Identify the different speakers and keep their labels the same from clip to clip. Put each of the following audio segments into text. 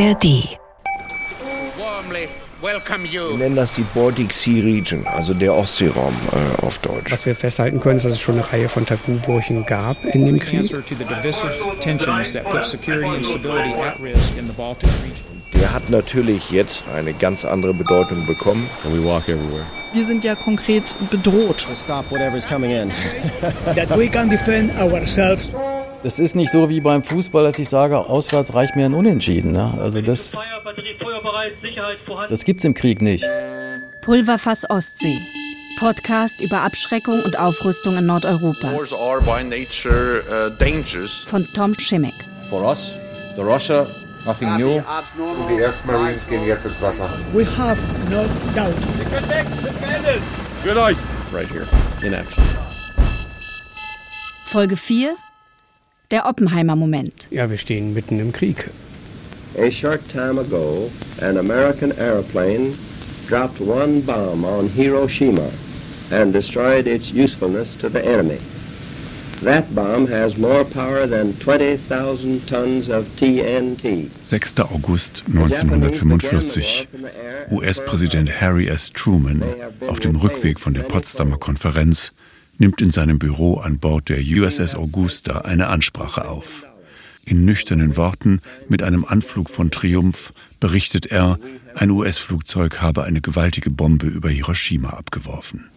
Speaker 1: ARD.
Speaker 2: Wir nennen das die Baltic Sea Region, also der Ostseeraum äh, auf Deutsch.
Speaker 3: Was wir festhalten können, ist, dass es schon eine Reihe von Tabubrüchen gab in dem Krieg.
Speaker 2: Der hat natürlich jetzt eine ganz andere Bedeutung bekommen.
Speaker 4: Wir sind ja konkret bedroht.
Speaker 5: that we can defend ourselves.
Speaker 6: Das ist nicht so wie beim Fußball, dass ich sage, auswärts reicht mir ein Unentschieden. Ne? Also das, das gibt's im Krieg nicht.
Speaker 7: Pulverfass Ostsee. Podcast über Abschreckung und Aufrüstung in Nordeuropa. Von Tom Schimmick.
Speaker 6: For us, the Russia, nothing new.
Speaker 8: Die ersten Marines gehen jetzt ins Wasser.
Speaker 5: We have no doubt.
Speaker 2: Right here, in action.
Speaker 7: Folge 4. Der Oppenheimer-Moment.
Speaker 3: Ja, wir stehen mitten im Krieg.
Speaker 9: A short time ago, an American airplane dropped one bomb on Hiroshima and destroyed its usefulness to the enemy. That bomb has more power than 20,000 tons of TNT.
Speaker 10: 6. August 1945. US-Präsident Harry S. Truman auf dem Rückweg von der Potsdamer Konferenz nimmt in seinem Büro an Bord der USS Augusta eine Ansprache auf. In nüchternen Worten, mit einem Anflug von Triumph, berichtet er, ein US-Flugzeug habe eine gewaltige Bombe über Hiroshima abgeworfen.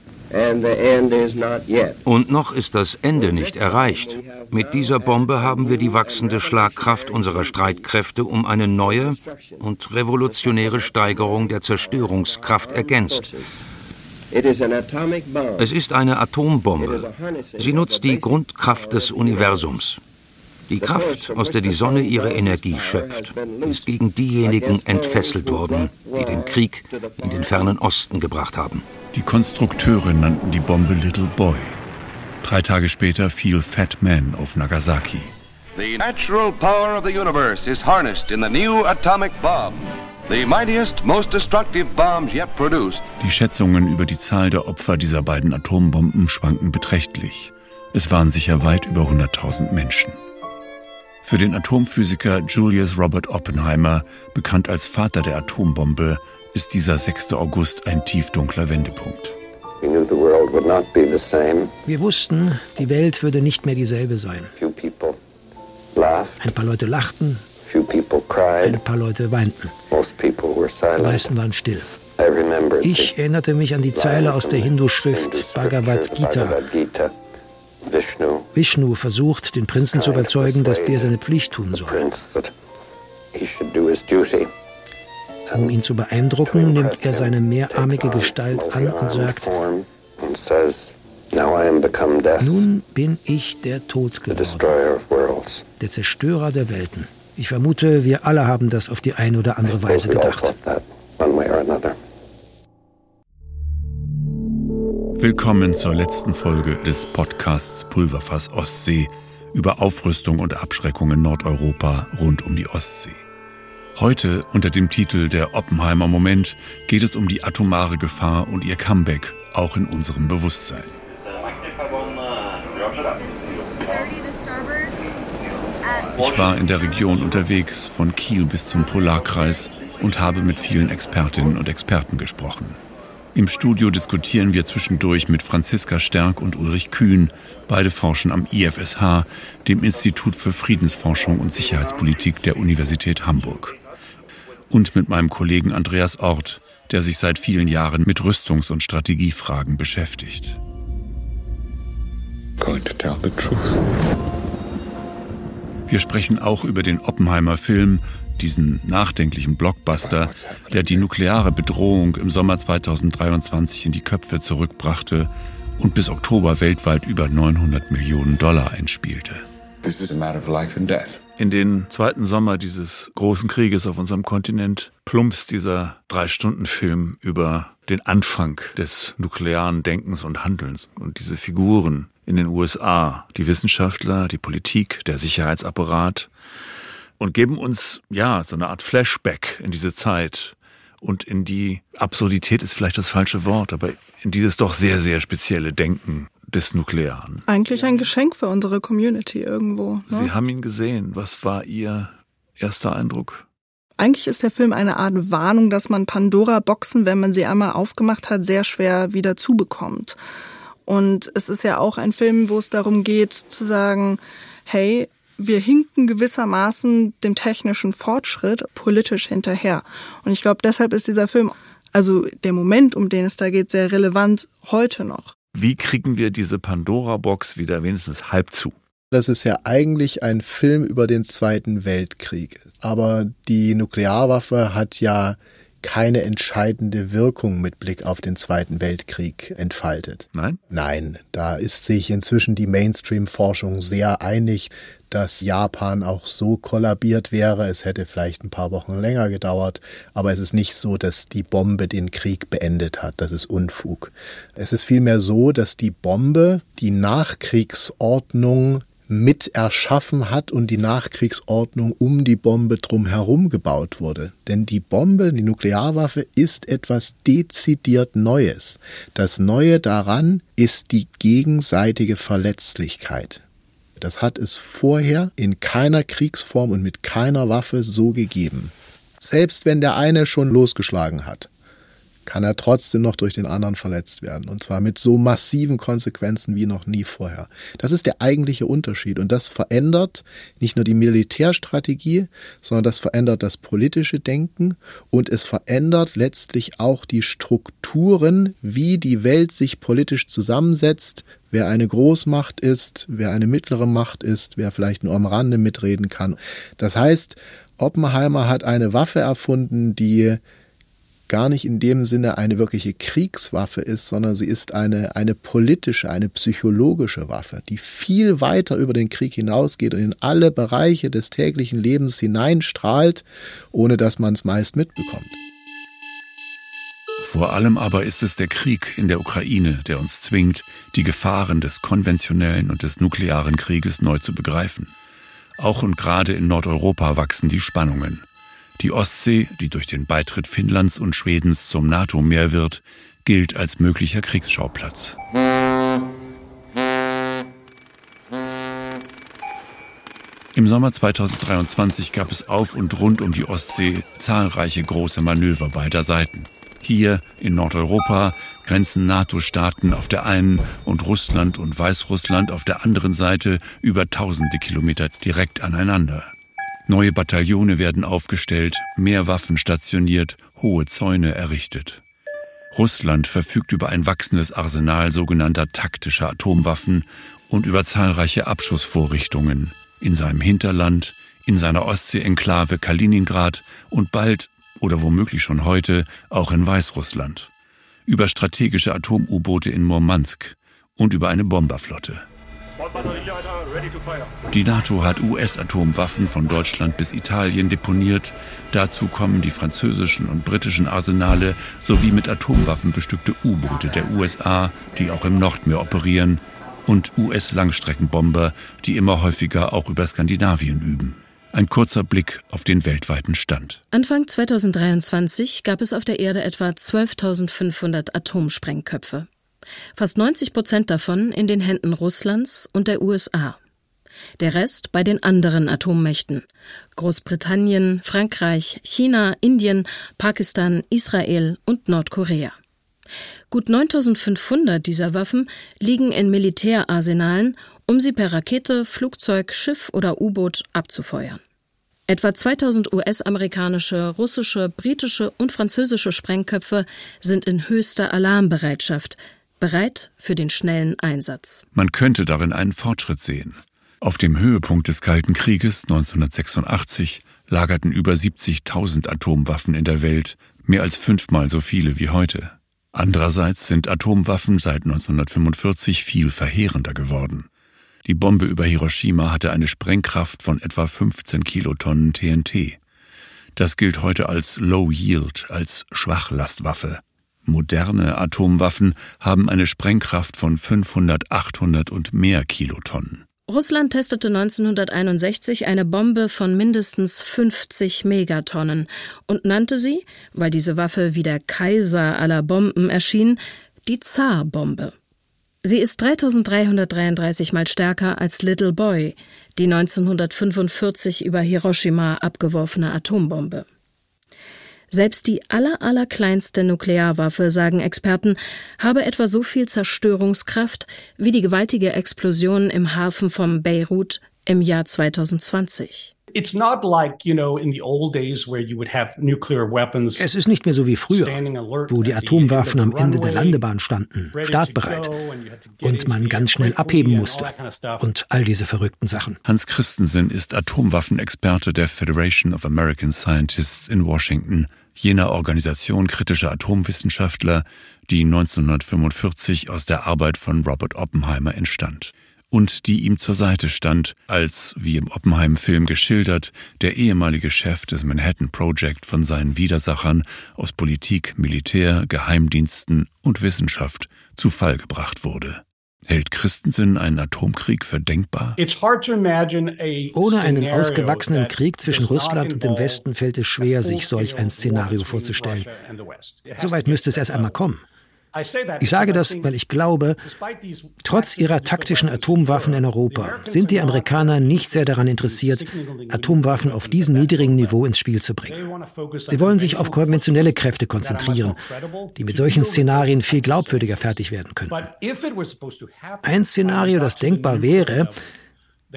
Speaker 11: Und noch ist das Ende nicht erreicht. Mit dieser Bombe haben wir die wachsende Schlagkraft unserer Streitkräfte um eine neue und revolutionäre Steigerung der Zerstörungskraft ergänzt. Es ist eine Atombombe. Sie nutzt die Grundkraft des Universums. Die Kraft, aus der die Sonne ihre Energie schöpft, ist gegen diejenigen entfesselt worden, die den Krieg in den fernen Osten gebracht haben.
Speaker 10: Die Konstrukteure nannten die Bombe Little Boy. Drei Tage später fiel Fat Man auf Nagasaki.
Speaker 8: The natural power of the universe is harnessed in the new atomic bomb. The mightiest, most destructive bombs yet produced.
Speaker 10: Die Schätzungen über die Zahl der Opfer dieser beiden Atombomben schwanken beträchtlich. Es waren sicher weit über 100.000 Menschen. Für den Atomphysiker Julius Robert Oppenheimer, bekannt als Vater der Atombombe, ist dieser 6. August ein tiefdunkler Wendepunkt.
Speaker 5: Wir wussten, die Welt würde nicht mehr dieselbe sein. Ein paar Leute lachten, ein paar Leute weinten. Die meisten waren still. Ich erinnerte mich an die Zeile aus der Hindu-Schrift Bhagavad Gita.
Speaker 9: Vishnu,
Speaker 5: versucht, den Prinzen zu überzeugen, dass der seine Pflicht tun soll. Um ihn zu beeindrucken, nimmt er seine mehrarmige Gestalt an und sagt, nun bin ich der Tod geworden, der Zerstörer der Welten. Ich vermute, wir alle haben das auf die eine oder andere Weise gedacht.
Speaker 10: Willkommen zur letzten Folge des Podcasts Pulverfass Ostsee über Aufrüstung und Abschreckung in Nordeuropa rund um die Ostsee. Heute unter dem Titel Der Oppenheimer Moment geht es um die atomare Gefahr und ihr Comeback auch in unserem Bewusstsein. Ich war in der Region unterwegs, von Kiel bis zum Polarkreis und habe mit vielen Expertinnen und Experten gesprochen. Im Studio diskutieren wir zwischendurch mit Franziska Stärk und Ulrich Kühn. Beide forschen am IFSH, dem Institut für Friedensforschung und Sicherheitspolitik der Universität Hamburg. Und mit meinem Kollegen Andreas Ort, der sich seit vielen Jahren mit Rüstungs- und Strategiefragen beschäftigt.
Speaker 8: Going to tell the truth.
Speaker 10: Wir sprechen auch über den Oppenheimer-Film, diesen nachdenklichen Blockbuster, der die nukleare Bedrohung im Sommer 2023 in die Köpfe zurückbrachte und bis Oktober weltweit über 900 Millionen Dollar einspielte.
Speaker 8: This is a matter of life and death.
Speaker 10: In den zweiten Sommer dieses großen Krieges auf unserem Kontinent plumpst dieser Drei-Stunden-Film über den Anfang des nuklearen Denkens und Handelns und diese Figuren in den USA, die Wissenschaftler, die Politik, der Sicherheitsapparat und geben uns ja so eine Art Flashback in diese Zeit und in die Absurdität ist vielleicht das falsche Wort, aber in dieses doch sehr sehr spezielle Denken des Nuklearen.
Speaker 4: Eigentlich ein Geschenk für unsere Community irgendwo. Ne?
Speaker 10: Sie haben ihn gesehen. Was war Ihr erster Eindruck?
Speaker 4: Eigentlich ist der Film eine Art Warnung, dass man Pandora-Boxen, wenn man sie einmal aufgemacht hat, sehr schwer wieder zubekommt. Und es ist ja auch ein Film, wo es darum geht zu sagen, hey, wir hinken gewissermaßen dem technischen Fortschritt politisch hinterher. Und ich glaube, deshalb ist dieser Film, also der Moment, um den es da geht, sehr relevant heute noch.
Speaker 10: Wie kriegen wir diese Pandora-Box wieder wenigstens halb zu?
Speaker 1: Das ist ja eigentlich ein Film über den Zweiten Weltkrieg. Aber die Nuklearwaffe hat ja keine entscheidende Wirkung mit Blick auf den Zweiten Weltkrieg entfaltet.
Speaker 10: Nein?
Speaker 1: Nein, da ist sich inzwischen die Mainstream-Forschung sehr einig, dass Japan auch so kollabiert wäre. Es hätte vielleicht ein paar Wochen länger gedauert, aber es ist nicht so, dass die Bombe den Krieg beendet hat. Das ist Unfug. Es ist vielmehr so, dass die Bombe die Nachkriegsordnung mit erschaffen hat und die Nachkriegsordnung um die Bombe drumherum gebaut wurde. Denn die Bombe, die Nuklearwaffe, ist etwas dezidiert Neues. Das Neue daran ist die gegenseitige Verletzlichkeit. Das hat es vorher in keiner Kriegsform und mit keiner Waffe so gegeben. Selbst wenn der eine schon losgeschlagen hat kann er trotzdem noch durch den anderen verletzt werden. Und zwar mit so massiven Konsequenzen wie noch nie vorher. Das ist der eigentliche Unterschied. Und das verändert nicht nur die Militärstrategie, sondern das verändert das politische Denken und es verändert letztlich auch die Strukturen, wie die Welt sich politisch zusammensetzt, wer eine Großmacht ist, wer eine mittlere Macht ist, wer vielleicht nur am Rande mitreden kann. Das heißt, Oppenheimer hat eine Waffe erfunden, die gar nicht in dem Sinne eine wirkliche Kriegswaffe ist, sondern sie ist eine, eine politische, eine psychologische Waffe, die viel weiter über den Krieg hinausgeht und in alle Bereiche des täglichen Lebens hineinstrahlt, ohne dass man es meist mitbekommt.
Speaker 10: Vor allem aber ist es der Krieg in der Ukraine, der uns zwingt, die Gefahren des konventionellen und des nuklearen Krieges neu zu begreifen. Auch und gerade in Nordeuropa wachsen die Spannungen. Die Ostsee, die durch den Beitritt Finnlands und Schwedens zum NATO-Meer wird, gilt als möglicher Kriegsschauplatz. Im Sommer 2023 gab es auf und rund um die Ostsee zahlreiche große Manöver beider Seiten. Hier in Nordeuropa grenzen NATO-Staaten auf der einen und Russland und Weißrussland auf der anderen Seite über tausende Kilometer direkt aneinander. Neue Bataillone werden aufgestellt, mehr Waffen stationiert, hohe Zäune errichtet. Russland verfügt über ein wachsendes Arsenal sogenannter taktischer Atomwaffen und über zahlreiche Abschussvorrichtungen in seinem Hinterland, in seiner Ostsee-Enklave Kaliningrad und bald oder womöglich schon heute auch in Weißrussland, über strategische Atom-U-Boote in Murmansk und über eine Bomberflotte. Die NATO hat US-Atomwaffen von Deutschland bis Italien deponiert. Dazu kommen die französischen und britischen Arsenale sowie mit Atomwaffen bestückte U-Boote der USA, die auch im Nordmeer operieren, und US-Langstreckenbomber, die immer häufiger auch über Skandinavien üben. Ein kurzer Blick auf den weltweiten Stand.
Speaker 12: Anfang 2023 gab es auf der Erde etwa 12.500 Atomsprengköpfe. Fast 90 Prozent davon in den Händen Russlands und der USA. Der Rest bei den anderen Atommächten Großbritannien, Frankreich, China, Indien, Pakistan, Israel und Nordkorea. Gut 9500 dieser Waffen liegen in Militärarsenalen, um sie per Rakete, Flugzeug, Schiff oder U-Boot abzufeuern. Etwa 2000 US-amerikanische, russische, britische und französische Sprengköpfe sind in höchster Alarmbereitschaft, bereit für den schnellen Einsatz.
Speaker 10: Man könnte darin einen Fortschritt sehen. Auf dem Höhepunkt des Kalten Krieges 1986 lagerten über 70.000 Atomwaffen in der Welt, mehr als fünfmal so viele wie heute. Andererseits sind Atomwaffen seit 1945 viel verheerender geworden. Die Bombe über Hiroshima hatte eine Sprengkraft von etwa 15 Kilotonnen TNT. Das gilt heute als Low Yield, als Schwachlastwaffe. Moderne Atomwaffen haben eine Sprengkraft von 500, 800 und mehr Kilotonnen.
Speaker 12: Russland testete 1961 eine Bombe von mindestens 50 Megatonnen und nannte sie, weil diese Waffe wie der Kaiser aller Bomben erschien, die Zar-Bombe. Sie ist 3333 mal stärker als Little Boy, die 1945 über Hiroshima abgeworfene Atombombe. Selbst die aller, allerkleinste Nuklearwaffe, sagen Experten, habe etwa so viel Zerstörungskraft wie die gewaltige Explosion im Hafen von Beirut im Jahr 2020.
Speaker 5: Es ist nicht mehr so wie früher, wo die Atomwaffen am Ende der Landebahn standen, startbereit, und man ganz schnell abheben musste und all diese verrückten Sachen.
Speaker 10: Hans Christensen ist Atomwaffenexperte der Federation of American Scientists in Washington, jener Organisation kritischer Atomwissenschaftler, die 1945 aus der Arbeit von Robert Oppenheimer entstand und die ihm zur Seite stand, als, wie im Oppenheim-Film geschildert, der ehemalige Chef des Manhattan Project von seinen Widersachern aus Politik, Militär, Geheimdiensten und Wissenschaft zu Fall gebracht wurde. Hält Christensen einen Atomkrieg für denkbar?
Speaker 5: Ohne einen ausgewachsenen Krieg zwischen Russland und dem Westen fällt es schwer, sich solch ein Szenario vorzustellen. Soweit müsste es erst einmal kommen. Ich sage das, weil ich glaube, trotz ihrer taktischen Atomwaffen in Europa sind die Amerikaner nicht sehr daran interessiert, Atomwaffen auf diesem niedrigen Niveau ins Spiel zu bringen. Sie wollen sich auf konventionelle Kräfte konzentrieren, die mit solchen Szenarien viel glaubwürdiger fertig werden können. Ein Szenario, das denkbar wäre,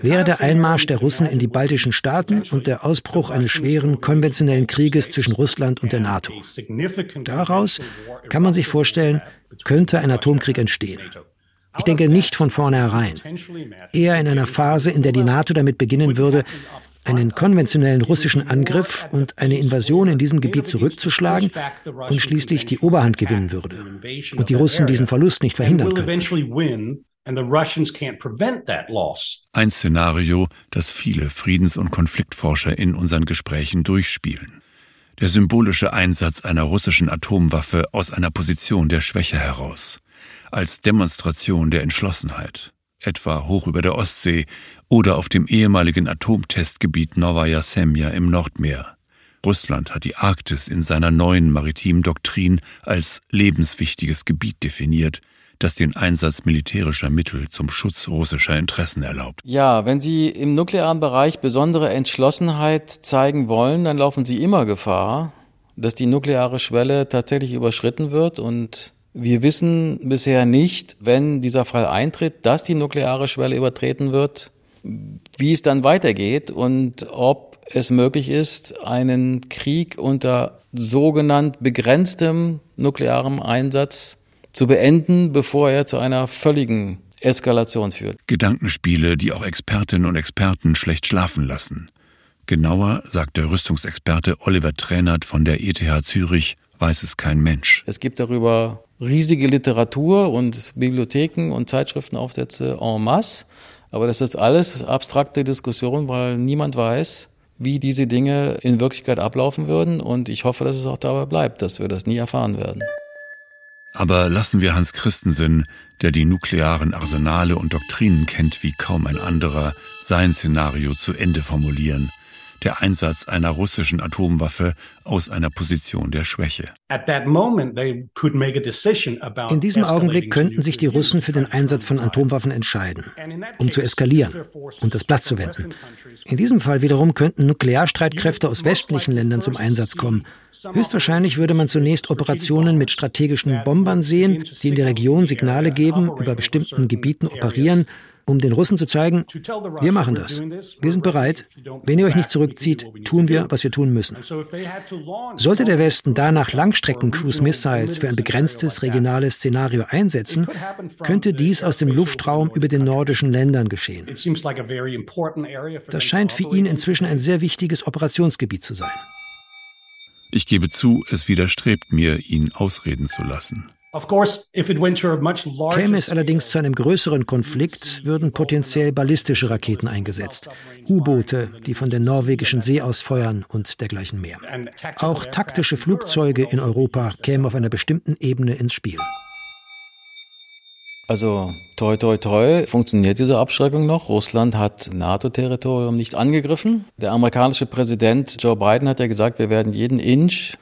Speaker 5: wäre der Einmarsch der Russen in die baltischen Staaten und der Ausbruch eines schweren konventionellen Krieges zwischen Russland und der NATO. Daraus kann man sich vorstellen, könnte ein Atomkrieg entstehen. Ich denke nicht von vornherein, eher in einer Phase, in der die NATO damit beginnen würde, einen konventionellen russischen Angriff und eine Invasion in diesem Gebiet zurückzuschlagen und schließlich die Oberhand gewinnen würde und die Russen diesen Verlust nicht verhindern können.
Speaker 10: Ein Szenario, das viele Friedens- und Konfliktforscher in unseren Gesprächen durchspielen. Der symbolische Einsatz einer russischen Atomwaffe aus einer Position der Schwäche heraus, als Demonstration der Entschlossenheit, etwa hoch über der Ostsee oder auf dem ehemaligen Atomtestgebiet Novaya Semja im Nordmeer. Russland hat die Arktis in seiner neuen maritimen Doktrin als lebenswichtiges Gebiet definiert, das den Einsatz militärischer Mittel zum Schutz russischer Interessen erlaubt.
Speaker 6: Ja, wenn Sie im nuklearen Bereich besondere Entschlossenheit zeigen wollen, dann laufen Sie immer Gefahr, dass die nukleare Schwelle tatsächlich überschritten wird und wir wissen bisher nicht, wenn dieser Fall eintritt, dass die nukleare Schwelle übertreten wird, wie es dann weitergeht und ob es möglich ist, einen Krieg unter sogenannt begrenztem nuklearem Einsatz zu beenden, bevor er zu einer völligen Eskalation führt.
Speaker 10: Gedankenspiele, die auch Expertinnen und Experten schlecht schlafen lassen. Genauer sagt der Rüstungsexperte Oliver Tränert von der ETH Zürich, weiß es kein Mensch.
Speaker 6: Es gibt darüber riesige Literatur und Bibliotheken und Zeitschriftenaufsätze en masse. Aber das ist alles abstrakte Diskussion, weil niemand weiß, wie diese Dinge in Wirklichkeit ablaufen würden. Und ich hoffe, dass es auch dabei bleibt, dass wir das nie erfahren werden.
Speaker 10: Aber lassen wir Hans Christensen, der die nuklearen Arsenale und Doktrinen kennt wie kaum ein anderer, sein Szenario zu Ende formulieren der Einsatz einer russischen Atomwaffe aus einer Position der Schwäche.
Speaker 5: In diesem Augenblick könnten sich die Russen für den Einsatz von Atomwaffen entscheiden, um zu eskalieren und das Blatt zu wenden. In diesem Fall wiederum könnten Nuklearstreitkräfte aus westlichen Ländern zum Einsatz kommen. Höchstwahrscheinlich würde man zunächst Operationen mit strategischen Bombern sehen, die in der Region Signale geben, über bestimmten Gebieten operieren um den Russen zu zeigen, wir machen das. Wir sind bereit. Wenn ihr euch nicht zurückzieht, tun wir, was wir tun müssen. Sollte der Westen danach Langstrecken-Cruise-Missiles für ein begrenztes regionales Szenario einsetzen, könnte dies aus dem Luftraum über den nordischen Ländern geschehen. Das scheint für ihn inzwischen ein sehr wichtiges Operationsgebiet zu sein.
Speaker 10: Ich gebe zu, es widerstrebt mir, ihn ausreden zu lassen.
Speaker 5: Käme es allerdings zu einem größeren Konflikt, würden potenziell ballistische Raketen eingesetzt, U-Boote, die von der norwegischen See aus feuern und dergleichen mehr. Auch taktische Flugzeuge in Europa kämen auf einer bestimmten Ebene ins Spiel.
Speaker 6: Also toi toi toi funktioniert diese Abschreckung noch. Russland hat NATO-Territorium nicht angegriffen. Der amerikanische Präsident Joe Biden hat ja gesagt, wir werden jeden Inch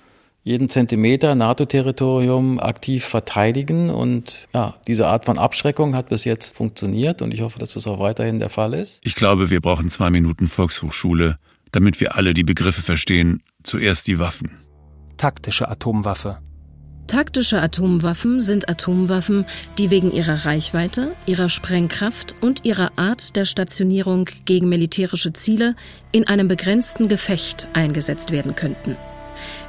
Speaker 6: jeden Zentimeter NATO-Territorium aktiv verteidigen. Und ja, diese Art von Abschreckung hat bis jetzt funktioniert und ich hoffe, dass das auch weiterhin der Fall ist.
Speaker 10: Ich glaube, wir brauchen zwei Minuten Volkshochschule, damit wir alle die Begriffe verstehen. Zuerst die Waffen.
Speaker 13: taktische Atomwaffe?
Speaker 12: Taktische Atomwaffen sind Atomwaffen, die wegen ihrer Reichweite, ihrer Sprengkraft und ihrer Art der Stationierung gegen militärische Ziele in einem begrenzten Gefecht eingesetzt werden könnten.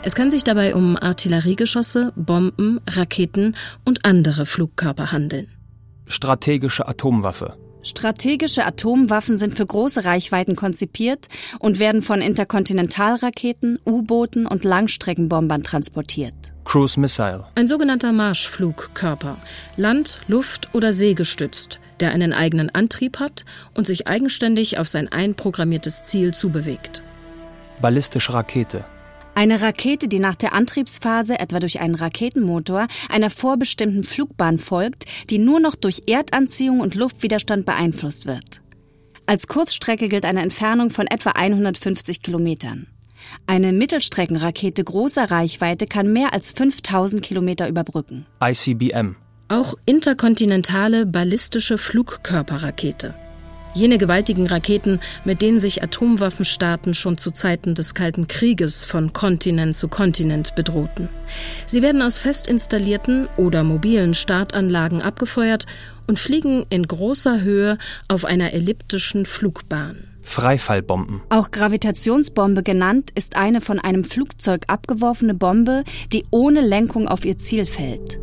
Speaker 12: Es kann sich dabei um Artilleriegeschosse, Bomben, Raketen und andere Flugkörper handeln.
Speaker 13: Strategische Atomwaffe.
Speaker 7: Strategische Atomwaffen sind für große Reichweiten konzipiert und werden von Interkontinentalraketen, U-Booten und Langstreckenbombern transportiert.
Speaker 13: Cruise Missile.
Speaker 12: Ein sogenannter Marschflugkörper, Land-, Luft- oder Seegestützt, der einen eigenen Antrieb hat und sich eigenständig auf sein einprogrammiertes Ziel zubewegt.
Speaker 13: Ballistische Rakete.
Speaker 7: Eine Rakete, die nach der Antriebsphase etwa durch einen Raketenmotor einer vorbestimmten Flugbahn folgt, die nur noch durch Erdanziehung und Luftwiderstand beeinflusst wird. Als Kurzstrecke gilt eine Entfernung von etwa 150 Kilometern. Eine Mittelstreckenrakete großer Reichweite kann mehr als 5000 Kilometer überbrücken.
Speaker 13: ICBM.
Speaker 12: Auch interkontinentale ballistische Flugkörperrakete. Jene gewaltigen Raketen, mit denen sich Atomwaffenstaaten schon zu Zeiten des Kalten Krieges von Kontinent zu Kontinent bedrohten. Sie werden aus fest installierten oder mobilen Startanlagen abgefeuert und fliegen in großer Höhe auf einer elliptischen Flugbahn.
Speaker 13: Freifallbomben.
Speaker 7: Auch Gravitationsbombe genannt, ist eine von einem Flugzeug abgeworfene Bombe, die ohne Lenkung auf ihr Ziel fällt.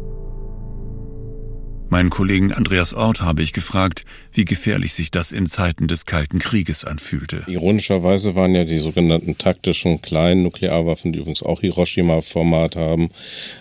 Speaker 10: Meinen Kollegen Andreas Ort habe ich gefragt, wie gefährlich sich das in Zeiten des Kalten Krieges anfühlte.
Speaker 14: Ironischerweise waren ja die sogenannten taktischen kleinen Nuklearwaffen, die übrigens auch Hiroshima-Format haben,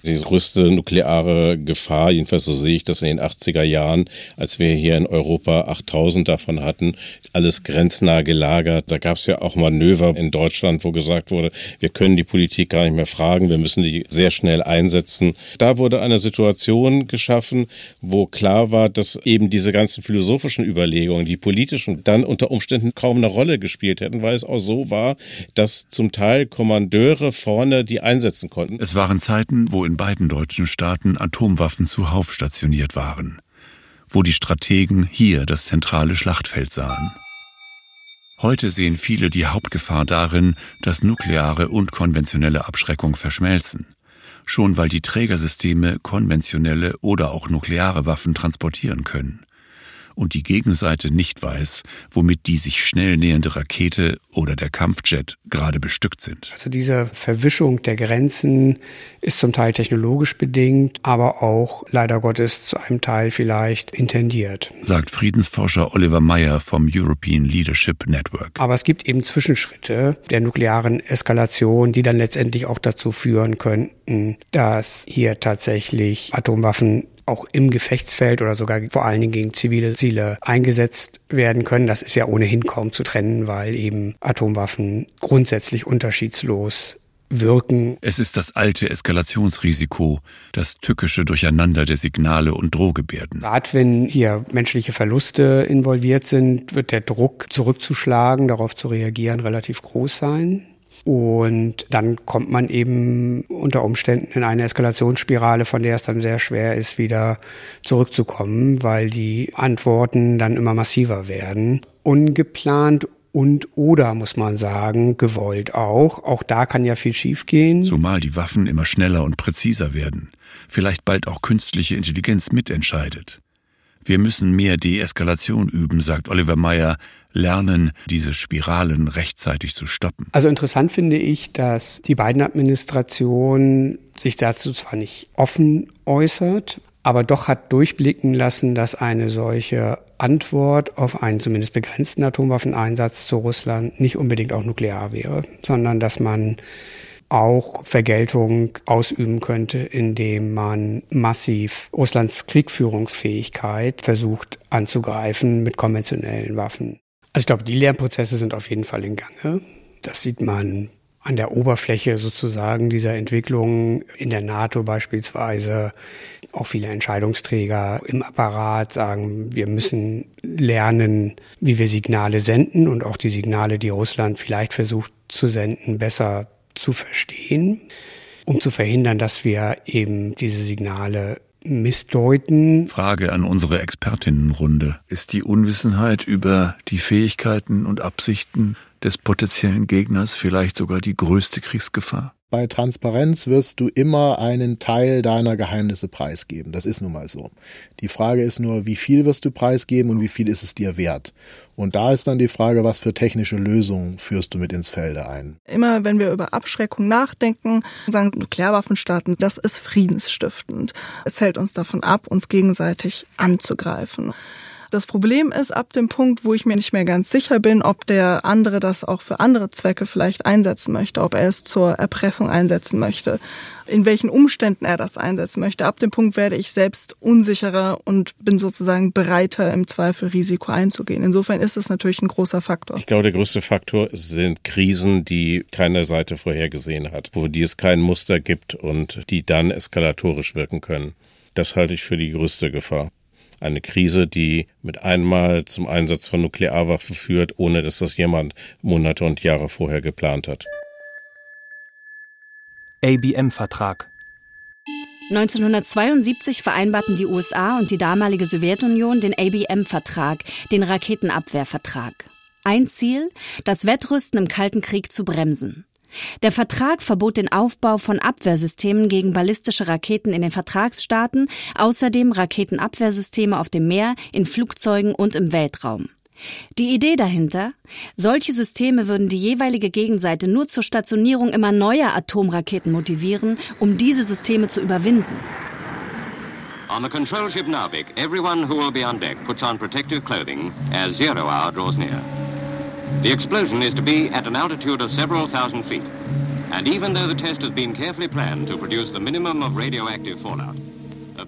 Speaker 14: die größte nukleare Gefahr, jedenfalls so sehe ich das in den 80er Jahren, als wir hier in Europa 8000 davon hatten, alles grenznah gelagert. Da gab es ja auch Manöver in Deutschland, wo gesagt wurde, wir können die Politik gar nicht mehr fragen, wir müssen die sehr schnell einsetzen. Da wurde eine Situation geschaffen, wo klar war, dass eben diese ganzen philosophischen Überlegungen, die politischen, dann unter Umständen kaum eine Rolle gespielt hätten, weil es auch so war, dass zum Teil Kommandeure vorne die einsetzen konnten.
Speaker 10: Es waren Zeiten, wo in beiden deutschen Staaten Atomwaffen zuhauf stationiert waren wo die Strategen hier das zentrale Schlachtfeld sahen. Heute sehen viele die Hauptgefahr darin, dass nukleare und konventionelle Abschreckung verschmelzen, schon weil die Trägersysteme konventionelle oder auch nukleare Waffen transportieren können und die Gegenseite nicht weiß, womit die sich schnell nähernde Rakete oder der Kampfjet gerade bestückt sind.
Speaker 3: Also diese Verwischung der Grenzen ist zum Teil technologisch bedingt, aber auch leider Gottes zu einem Teil vielleicht intendiert.
Speaker 10: Sagt Friedensforscher Oliver Meyer vom European Leadership Network.
Speaker 3: Aber es gibt eben Zwischenschritte der nuklearen Eskalation, die dann letztendlich auch dazu führen könnten, dass hier tatsächlich Atomwaffen auch im Gefechtsfeld oder sogar vor allen Dingen gegen zivile Ziele eingesetzt werden können. Das ist ja ohnehin kaum zu trennen, weil eben Atomwaffen grundsätzlich unterschiedslos wirken.
Speaker 10: Es ist das alte Eskalationsrisiko, das tückische Durcheinander der Signale und Drohgebärden.
Speaker 3: Gerade wenn hier menschliche Verluste involviert sind, wird der Druck zurückzuschlagen, darauf zu reagieren, relativ groß sein. Und dann kommt man eben unter Umständen in eine Eskalationsspirale, von der es dann sehr schwer ist, wieder zurückzukommen, weil die Antworten dann immer massiver werden. Ungeplant und oder, muss man sagen, gewollt auch. Auch da kann ja viel schiefgehen.
Speaker 10: Zumal die Waffen immer schneller und präziser werden. Vielleicht bald auch künstliche Intelligenz mitentscheidet. Wir müssen mehr Deeskalation üben, sagt Oliver Meyer, lernen, diese Spiralen rechtzeitig zu stoppen.
Speaker 3: Also interessant finde ich, dass die beiden Administrationen sich dazu zwar nicht offen äußert, aber doch hat durchblicken lassen, dass eine solche Antwort auf einen zumindest begrenzten Atomwaffeneinsatz zu Russland nicht unbedingt auch nuklear wäre, sondern dass man auch Vergeltung ausüben könnte, indem man massiv Russlands Kriegführungsfähigkeit versucht anzugreifen mit konventionellen Waffen. Also ich glaube, die Lernprozesse sind auf jeden Fall in Gange. Das sieht man an der Oberfläche sozusagen dieser Entwicklung in der NATO beispielsweise. Auch viele Entscheidungsträger im Apparat sagen, wir müssen lernen, wie wir Signale senden und auch die Signale, die Russland vielleicht versucht zu senden, besser zu verstehen, um zu verhindern, dass wir eben diese Signale missdeuten.
Speaker 10: Frage an unsere Expertinnenrunde. Ist die Unwissenheit über die Fähigkeiten und Absichten des potenziellen Gegners vielleicht sogar die größte Kriegsgefahr?
Speaker 1: Bei Transparenz wirst du immer einen Teil deiner Geheimnisse preisgeben. Das ist nun mal so. Die Frage ist nur, wie viel wirst du preisgeben und wie viel ist es dir wert? Und da ist dann die Frage, was für technische Lösungen führst du mit ins Felde ein?
Speaker 4: Immer wenn wir über Abschreckung nachdenken, sagen Nuklearwaffenstaaten, das ist friedensstiftend. Es hält uns davon ab, uns gegenseitig anzugreifen. Das Problem ist, ab dem Punkt, wo ich mir nicht mehr ganz sicher bin, ob der andere das auch für andere Zwecke vielleicht einsetzen möchte, ob er es zur Erpressung einsetzen möchte, in welchen Umständen er das einsetzen möchte. Ab dem Punkt werde ich selbst unsicherer und bin sozusagen bereiter, im Zweifel Risiko einzugehen. Insofern ist es natürlich ein großer Faktor.
Speaker 14: Ich glaube, der größte Faktor sind Krisen, die keine Seite vorhergesehen hat, wo die es kein Muster gibt und die dann eskalatorisch wirken können. Das halte ich für die größte Gefahr. Eine Krise, die mit einmal zum Einsatz von Nuklearwaffen führt, ohne dass das jemand Monate und Jahre vorher geplant hat.
Speaker 13: ABM-Vertrag
Speaker 7: 1972 vereinbarten die USA und die damalige Sowjetunion den ABM-Vertrag, den Raketenabwehrvertrag. Ein Ziel, das Wettrüsten im Kalten Krieg zu bremsen. Der Vertrag verbot den Aufbau von Abwehrsystemen gegen ballistische Raketen in den Vertragsstaaten, außerdem Raketenabwehrsysteme auf dem Meer, in Flugzeugen und im Weltraum. Die Idee dahinter? Solche Systeme würden die jeweilige Gegenseite nur zur Stationierung immer neuer Atomraketen motivieren, um diese Systeme zu überwinden. On the control ship Narvik, everyone who will be on deck puts on protective clothing as zero hour draws near. The explosion is to be at an altitude of several thousand feet. And even though the test has been carefully planned to produce the minimum of radioactive fallout,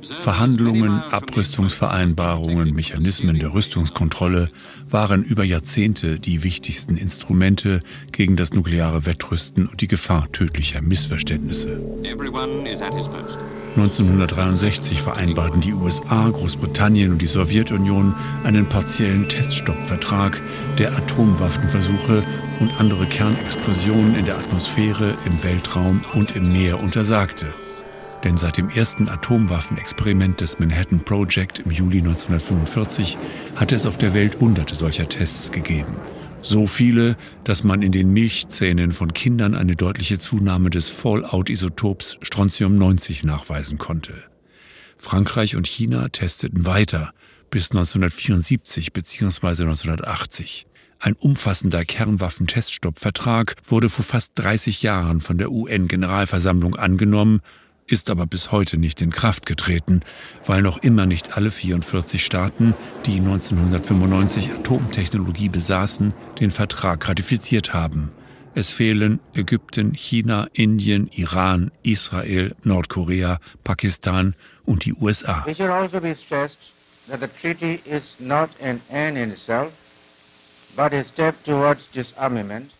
Speaker 10: Verhandlungen, Abrüstungsvereinbarungen, Mechanismen der Rüstungskontrolle waren über Jahrzehnte die wichtigsten Instrumente gegen das nukleare Wettrüsten und die Gefahr tödlicher Missverständnisse. Everyone is at his post. 1963 vereinbarten die USA, Großbritannien und die Sowjetunion einen partiellen Teststoppvertrag, der Atomwaffenversuche und andere Kernexplosionen in der Atmosphäre, im Weltraum und im Meer untersagte. Denn seit dem ersten Atomwaffenexperiment des Manhattan Project im Juli 1945 hatte es auf der Welt hunderte solcher Tests gegeben. So viele, dass man in den Milchzähnen von Kindern eine deutliche Zunahme des Fallout-Isotops Strontium-90 nachweisen konnte. Frankreich und China testeten weiter bis 1974 bzw. 1980. Ein umfassender Kernwaffenteststoppvertrag wurde vor fast 30 Jahren von der UN-Generalversammlung angenommen ist aber bis heute nicht in Kraft getreten, weil noch immer nicht alle 44 Staaten, die 1995 Atomtechnologie besaßen, den Vertrag ratifiziert haben. Es fehlen Ägypten, China, Indien, Iran, Israel, Nordkorea, Pakistan und die USA. Also that the treaty is not an end in itself, but a step towards disarmament.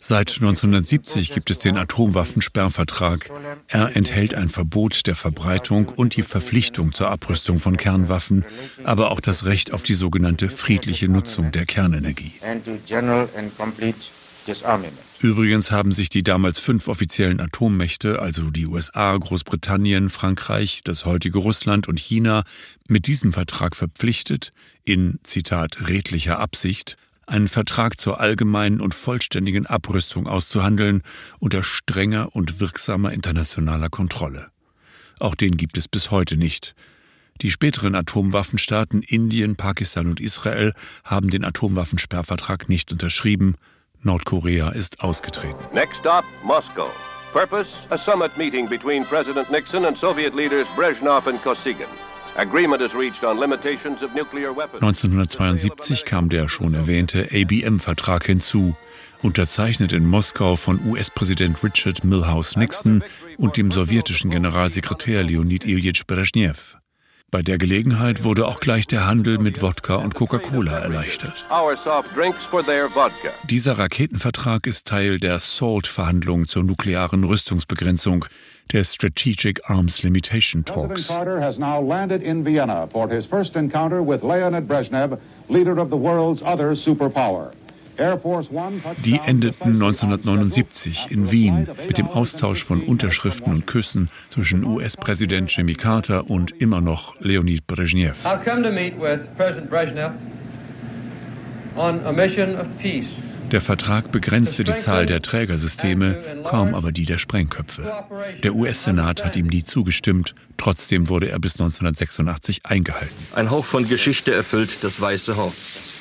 Speaker 10: Seit 1970 gibt es den Atomwaffensperrvertrag. Er enthält ein Verbot der Verbreitung und die Verpflichtung zur Abrüstung von Kernwaffen, aber auch das Recht auf die sogenannte friedliche Nutzung der Kernenergie. Übrigens haben sich die damals fünf offiziellen Atommächte, also die USA, Großbritannien, Frankreich, das heutige Russland und China, mit diesem Vertrag verpflichtet, in, Zitat, redlicher Absicht, einen Vertrag zur allgemeinen und vollständigen Abrüstung auszuhandeln unter strenger und wirksamer internationaler Kontrolle. Auch den gibt es bis heute nicht. Die späteren Atomwaffenstaaten Indien, Pakistan und Israel haben den Atomwaffensperrvertrag nicht unterschrieben. Nordkorea ist ausgetreten.
Speaker 8: Next stop, Moscow. Purpose, a summit meeting between President Nixon and Soviet leaders Brezhnev and Kosygin.
Speaker 10: 1972 kam der schon erwähnte ABM-Vertrag hinzu, unterzeichnet in Moskau von US-Präsident Richard Milhouse Nixon und dem sowjetischen Generalsekretär Leonid Ilyich Brezhnev. Bei der Gelegenheit wurde auch gleich der Handel mit Wodka und Coca-Cola erleichtert. Dieser Raketenvertrag ist Teil der SALT-Verhandlungen zur nuklearen Rüstungsbegrenzung, der Strategic Arms Limitation Talks. Carter Die endeten 1979 in Wien mit dem Austausch von Unterschriften und Küssen zwischen US-Präsident Jimmy Carter und immer noch Leonid Brezhnev. Der Vertrag begrenzte die Zahl der Trägersysteme, kaum aber die der Sprengköpfe. Der US-Senat hat ihm nie zugestimmt, trotzdem wurde er bis 1986 eingehalten.
Speaker 15: Ein Hauch von Geschichte erfüllt das Weiße Haus.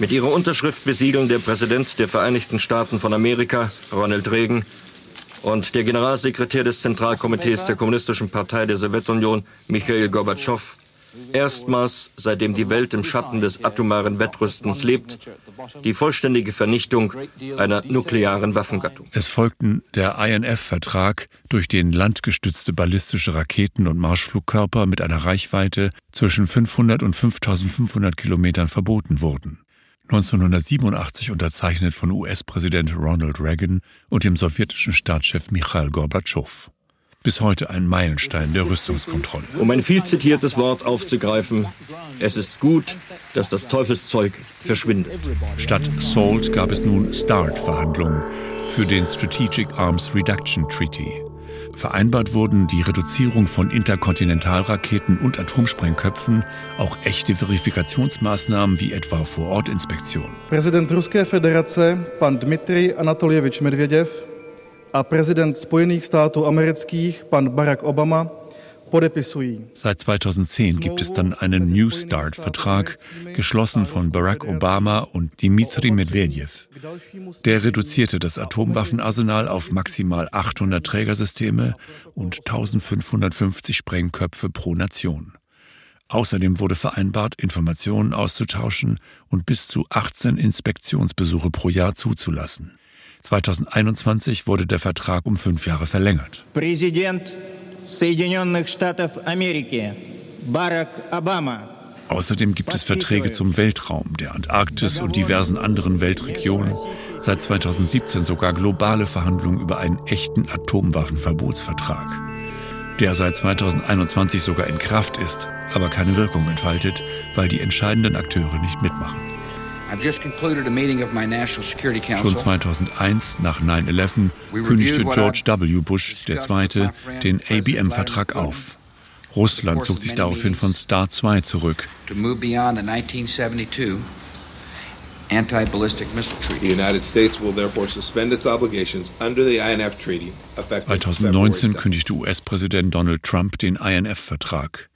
Speaker 15: Mit ihrer Unterschrift besiegeln der Präsident der Vereinigten Staaten von Amerika, Ronald Reagan, und der Generalsekretär des Zentralkomitees der Kommunistischen Partei der Sowjetunion, Michail Gorbatschow, erstmals, seitdem die Welt im Schatten des atomaren Wettrüstens lebt, die vollständige Vernichtung einer nuklearen Waffengattung.
Speaker 10: Es folgten der INF-Vertrag, durch den landgestützte ballistische Raketen und Marschflugkörper mit einer Reichweite zwischen 500 und 5500 Kilometern verboten wurden. 1987 unterzeichnet von US-Präsident Ronald Reagan und dem sowjetischen Staatschef Michail Gorbatschow. Bis heute ein Meilenstein der Rüstungskontrolle.
Speaker 15: Um ein viel zitiertes Wort aufzugreifen, es ist gut, dass das Teufelszeug verschwindet.
Speaker 10: Statt SALT gab es nun START-Verhandlungen für den Strategic Arms Reduction Treaty. Vereinbart wurden die Reduzierung von Interkontinentalraketen und Atomsprengköpfen, auch echte Verifikationsmaßnahmen wie etwa Vor-Ort-Inspektion.
Speaker 16: Präsident Ruské federace, pan Dmitri Anatolievich Medvedev a prezident Spojených států amerických, pan Barack Obama,
Speaker 10: Seit 2010 gibt es dann einen New Start-Vertrag, geschlossen von Barack Obama und Dmitri Medvedev. Der reduzierte das Atomwaffenarsenal auf maximal 800 Trägersysteme und 1550 Sprengköpfe pro Nation. Außerdem wurde vereinbart, Informationen auszutauschen und bis zu 18 Inspektionsbesuche pro Jahr zuzulassen. 2021 wurde der Vertrag um fünf Jahre verlängert.
Speaker 17: Präsident Соединенных Штатов Америки Barack Obama
Speaker 10: Außerdem gibt es Verträge zum Weltraum, der Antarktis und diversen anderen Weltregionen. Seit 2017 sogar globale Verhandlungen über einen echten Atomwaffenverbotsvertrag, der seit 2021 sogar in Kraft ist, aber keine Wirkung entfaltet, weil die entscheidenden Akteure nicht mitmachen. Schon 2001, nach 9-11, kündigte George W. Bush II. den ABM-Vertrag auf. Russland zog sich daraufhin von Star 2 zurück. 2019 kündigte US-Präsident Donald Trump den INF-Vertrag.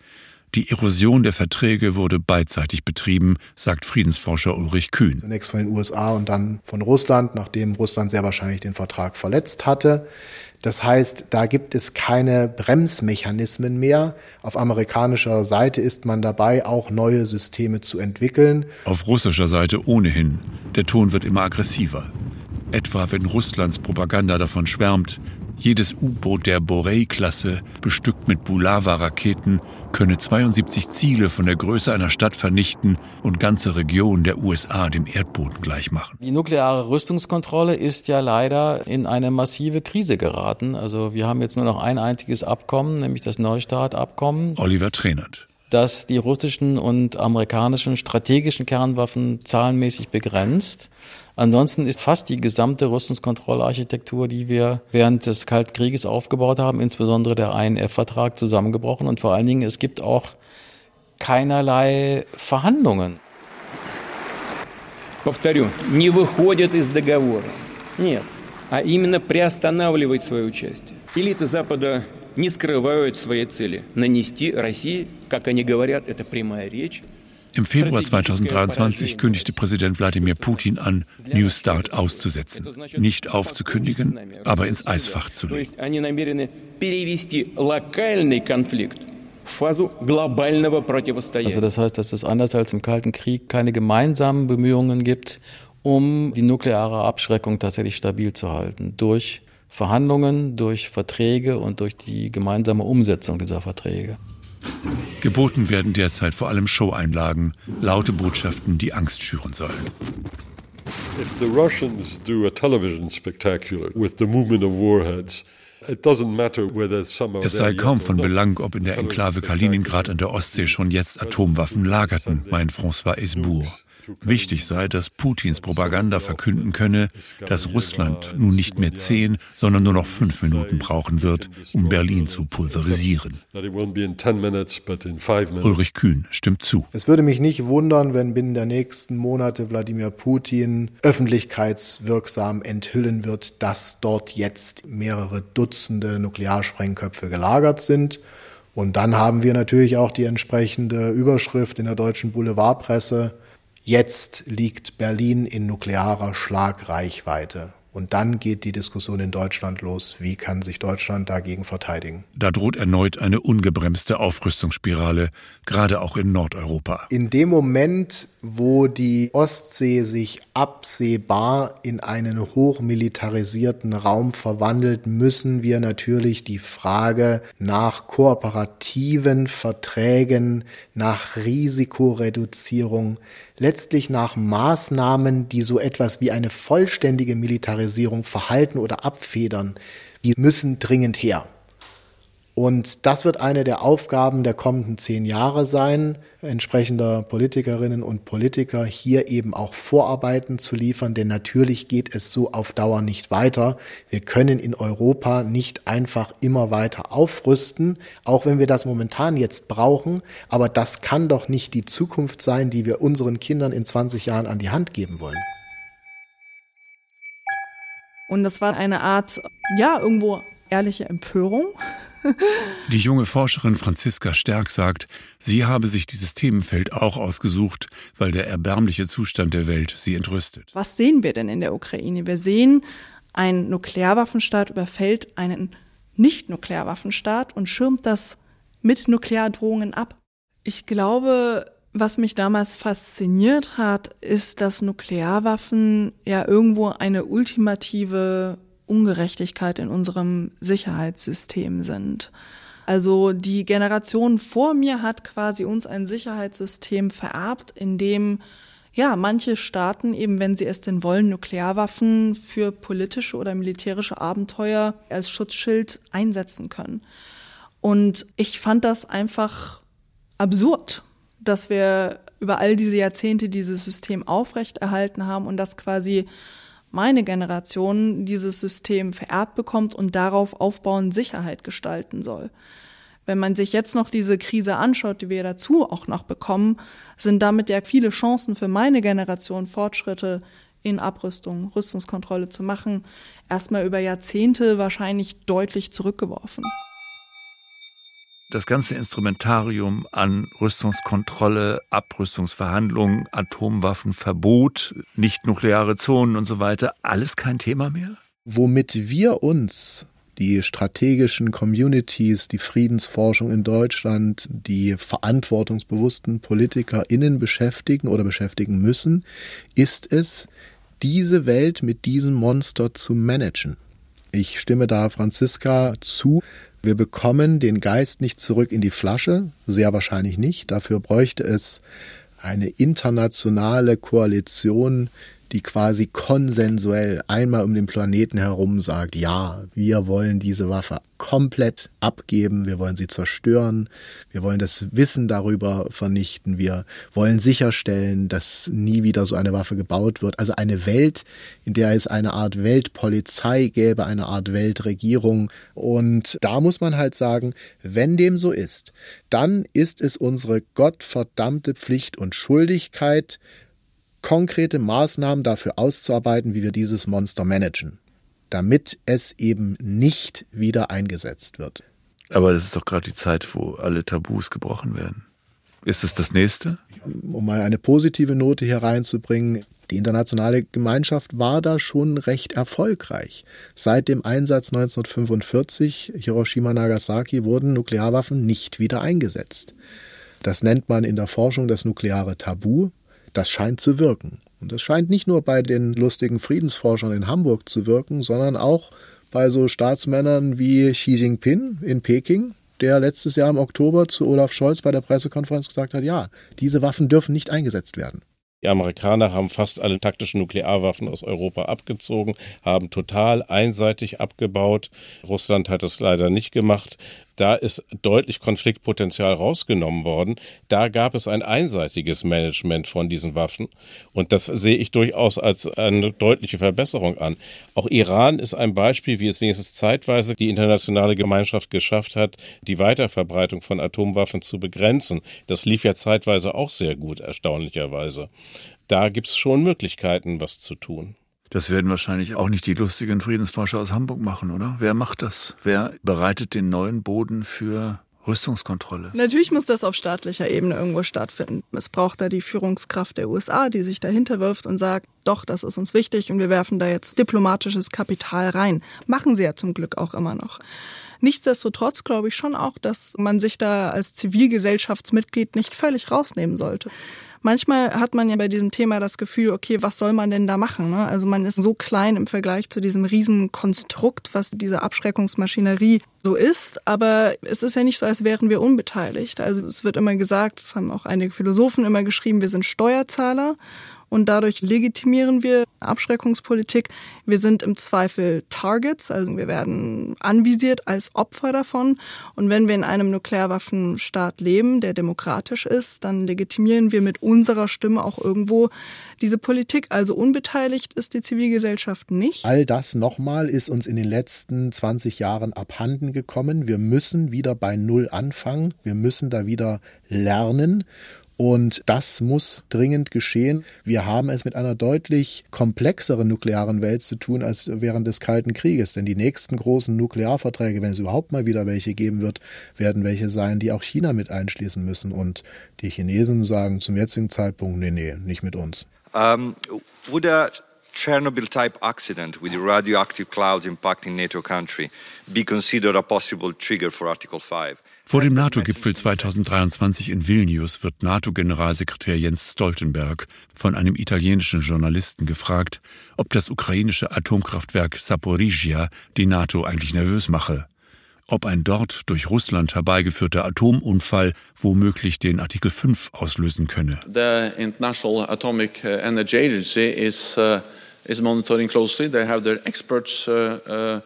Speaker 10: Die Erosion der Verträge wurde beidseitig betrieben, sagt Friedensforscher Ulrich Kühn.
Speaker 1: Zunächst von den USA und dann von Russland, nachdem Russland sehr wahrscheinlich den Vertrag verletzt hatte. Das heißt, da gibt es keine Bremsmechanismen mehr. Auf amerikanischer Seite ist man dabei, auch neue Systeme zu entwickeln.
Speaker 10: Auf russischer Seite ohnehin. Der Ton wird immer aggressiver. Etwa wenn Russlands Propaganda davon schwärmt, jedes U-Boot der Borei-Klasse, bestückt mit Bulava-Raketen, könne 72 Ziele von der Größe einer Stadt vernichten und ganze Regionen der USA dem Erdboden gleichmachen.
Speaker 6: Die nukleare Rüstungskontrolle ist ja leider in eine massive Krise geraten. Also wir haben jetzt nur noch ein einziges Abkommen, nämlich das Neustart-Abkommen.
Speaker 10: Oliver Trainert
Speaker 6: das die russischen und amerikanischen strategischen Kernwaffen zahlenmäßig begrenzt. Ansonsten ist fast die gesamte Rüstungskontrollarchitektur, die wir während des Kalten Krieges aufgebaut haben, insbesondere der INF-Vertrag, zusammengebrochen. Und vor allen Dingen, es gibt auch keinerlei Verhandlungen.
Speaker 18: Повторю, не выходят из договора. Нет, а именно приостанавливать свое участие. Элиты Запада не скрывают своей цели – нанести России, как они говорят, это прямая речь,
Speaker 10: im Februar 2023 kündigte Präsident Wladimir Putin an, New Start auszusetzen, nicht aufzukündigen, aber ins Eisfach zu legen.
Speaker 6: Also das heißt, dass es anders als im Kalten Krieg keine gemeinsamen Bemühungen gibt, um die nukleare Abschreckung tatsächlich stabil zu halten. Durch Verhandlungen, durch Verträge und durch die gemeinsame Umsetzung dieser Verträge.
Speaker 10: Geboten werden derzeit vor allem Showeinlagen, laute Botschaften, die Angst schüren sollen. If the Russians do a television spectacular with the movement of warheads, es sei kaum von Belang, ob in der Enklave Kaliningrad an der Ostsee schon jetzt Atomwaffen lagerten, meint François Esbourg. Wichtig sei, dass Putins Propaganda verkünden könne, dass Russland nun nicht mehr zehn, sondern nur noch fünf Minuten brauchen wird, um Berlin zu pulverisieren. Ulrich Kühn stimmt zu.
Speaker 1: Es würde mich nicht wundern, wenn binnen der nächsten Monate Wladimir Putin öffentlichkeitswirksam enthüllen wird, dass dort jetzt mehrere Dutzende Nuklearsprengköpfe gelagert sind. Und dann haben wir natürlich auch die entsprechende Überschrift in der deutschen Boulevardpresse. Jetzt liegt Berlin in nuklearer Schlagreichweite. Und dann geht die Diskussion in Deutschland los. Wie kann sich Deutschland dagegen verteidigen?
Speaker 10: Da droht erneut eine ungebremste Aufrüstungsspirale, gerade auch in Nordeuropa.
Speaker 1: In dem Moment, wo die Ostsee sich absehbar in einen hochmilitarisierten Raum verwandelt, müssen wir natürlich die Frage nach kooperativen Verträgen, nach Risikoreduzierung letztlich nach Maßnahmen, die so etwas wie eine vollständige Militarisierung verhalten oder abfedern, die müssen dringend her. Und das wird eine der Aufgaben der kommenden zehn Jahre sein, entsprechender Politikerinnen und Politiker hier eben auch Vorarbeiten zu liefern, denn natürlich geht es so auf Dauer nicht weiter. Wir können in Europa nicht einfach immer weiter aufrüsten, auch wenn wir das momentan jetzt brauchen, aber das kann doch nicht die Zukunft sein, die wir unseren Kindern in 20 Jahren an die Hand geben wollen.
Speaker 4: Und das war eine Art, ja, irgendwo ehrliche Empörung
Speaker 10: die junge Forscherin Franziska Stärk sagt, sie habe sich dieses Themenfeld auch ausgesucht, weil der erbärmliche Zustand der Welt sie entrüstet.
Speaker 4: Was sehen wir denn in der Ukraine? Wir sehen, ein Nuklearwaffenstaat überfällt einen Nicht-Nuklearwaffenstaat und schirmt das mit Nukleardrohungen ab. Ich glaube, was mich damals fasziniert hat, ist, dass Nuklearwaffen ja irgendwo eine ultimative Ungerechtigkeit in unserem Sicherheitssystem sind. Also die Generation vor mir hat quasi uns ein Sicherheitssystem vererbt, in dem ja, manche Staaten, eben wenn sie es denn wollen, Nuklearwaffen für politische oder militärische Abenteuer als Schutzschild einsetzen können. Und ich fand das einfach absurd, dass wir über all diese Jahrzehnte dieses System aufrechterhalten haben und das quasi meine Generation dieses System vererbt bekommt und darauf aufbauend Sicherheit gestalten soll. Wenn man sich jetzt noch diese Krise anschaut, die wir dazu auch noch bekommen, sind damit ja viele Chancen für meine Generation, Fortschritte in Abrüstung, Rüstungskontrolle zu machen, erstmal über Jahrzehnte wahrscheinlich deutlich zurückgeworfen
Speaker 10: das ganze Instrumentarium an Rüstungskontrolle, Abrüstungsverhandlungen, Atomwaffenverbot, nicht nukleare Zonen und so weiter, alles kein Thema mehr?
Speaker 1: Womit wir uns die strategischen Communities, die Friedensforschung in Deutschland, die verantwortungsbewussten PolitikerInnen beschäftigen oder beschäftigen müssen, ist es, diese Welt mit diesem Monster zu managen. Ich stimme da Franziska zu. Wir bekommen den Geist nicht zurück in die Flasche, sehr wahrscheinlich nicht. Dafür bräuchte es eine internationale Koalition die quasi konsensuell einmal um den Planeten herum sagt, ja, wir wollen diese Waffe komplett abgeben, wir wollen sie zerstören, wir wollen das Wissen darüber vernichten, wir wollen sicherstellen, dass nie wieder so eine Waffe gebaut wird. Also eine Welt, in der es eine Art Weltpolizei gäbe, eine Art Weltregierung. Und da muss man halt sagen, wenn dem so ist, dann ist es unsere gottverdammte Pflicht und Schuldigkeit, konkrete Maßnahmen dafür auszuarbeiten, wie wir dieses Monster managen, damit es eben nicht wieder eingesetzt wird.
Speaker 10: Aber das ist doch gerade die Zeit, wo alle Tabus gebrochen werden. Ist es das nächste?
Speaker 1: Um mal eine positive Note hier reinzubringen, die internationale Gemeinschaft war da schon recht erfolgreich. Seit dem Einsatz 1945 Hiroshima Nagasaki wurden Nuklearwaffen nicht wieder eingesetzt. Das nennt man in der Forschung das nukleare Tabu. Das scheint zu wirken. Und das scheint nicht nur bei den lustigen Friedensforschern in Hamburg zu wirken, sondern auch bei so Staatsmännern wie Xi Jinping in Peking, der letztes Jahr im Oktober zu Olaf Scholz bei der Pressekonferenz gesagt hat, ja, diese Waffen dürfen nicht eingesetzt werden.
Speaker 14: Die Amerikaner haben fast alle taktischen Nuklearwaffen aus Europa abgezogen, haben total einseitig abgebaut. Russland hat es leider nicht gemacht. Da ist deutlich Konfliktpotenzial rausgenommen worden. Da gab es ein einseitiges Management von diesen Waffen. Und das sehe ich durchaus als eine deutliche Verbesserung an. Auch Iran ist ein Beispiel, wie es wenigstens zeitweise die internationale Gemeinschaft geschafft hat, die Weiterverbreitung von Atomwaffen zu begrenzen. Das lief ja zeitweise auch sehr gut, erstaunlicherweise. Da gibt es schon Möglichkeiten, was zu tun.
Speaker 10: Das werden wahrscheinlich auch nicht die lustigen Friedensforscher aus Hamburg machen, oder? Wer macht das? Wer bereitet den neuen Boden für Rüstungskontrolle?
Speaker 4: Natürlich muss das auf staatlicher Ebene irgendwo stattfinden. Es braucht da die Führungskraft der USA, die sich dahinter wirft und sagt, doch, das ist uns wichtig und wir werfen da jetzt diplomatisches Kapital rein. Machen sie ja zum Glück auch immer noch. Nichtsdestotrotz glaube ich schon auch, dass man sich da als Zivilgesellschaftsmitglied nicht völlig rausnehmen sollte manchmal hat man ja bei diesem Thema das Gefühl, okay, was soll man denn da machen? Ne? Also man ist so klein im Vergleich zu diesem riesen Konstrukt, was diese Abschreckungsmaschinerie so ist. Aber es ist ja nicht so, als wären wir unbeteiligt. Also es wird immer gesagt, das haben auch einige Philosophen immer geschrieben, wir sind Steuerzahler und dadurch legitimieren wir Abschreckungspolitik. Wir sind im Zweifel Targets, also wir werden anvisiert als Opfer davon. Und wenn wir in einem Nuklearwaffenstaat leben, der demokratisch ist, dann legitimieren wir mit unserer Stimme auch irgendwo diese Politik. Also unbeteiligt ist die Zivilgesellschaft nicht.
Speaker 1: All das nochmal ist uns in den letzten 20 Jahren abhanden gekommen. Wir müssen wieder bei Null anfangen. Wir müssen da wieder lernen. Und das muss dringend geschehen. Wir haben es mit einer deutlich komplexeren nuklearen Welt zu tun als während des Kalten Krieges. Denn die nächsten großen Nuklearverträge, wenn es überhaupt mal wieder welche geben wird, werden welche sein, die auch China mit einschließen müssen. Und die Chinesen sagen zum jetzigen Zeitpunkt, nee, nee, nicht mit uns.
Speaker 19: Um, would a Chernobyl-type accident with radioactive clouds impacting NATO country be considered a possible trigger for Article 5?
Speaker 10: Vor dem NATO-Gipfel 2023 in Vilnius wird NATO-Generalsekretär Jens Stoltenberg von einem italienischen Journalisten gefragt, ob das ukrainische Atomkraftwerk Saporizhia die NATO eigentlich nervös mache. Ob ein dort durch Russland herbeigeführter Atomunfall womöglich den Artikel 5 auslösen könne.
Speaker 20: The International Atomic Energy Agency is, uh, is monitoring closely. They have their experts uh, uh,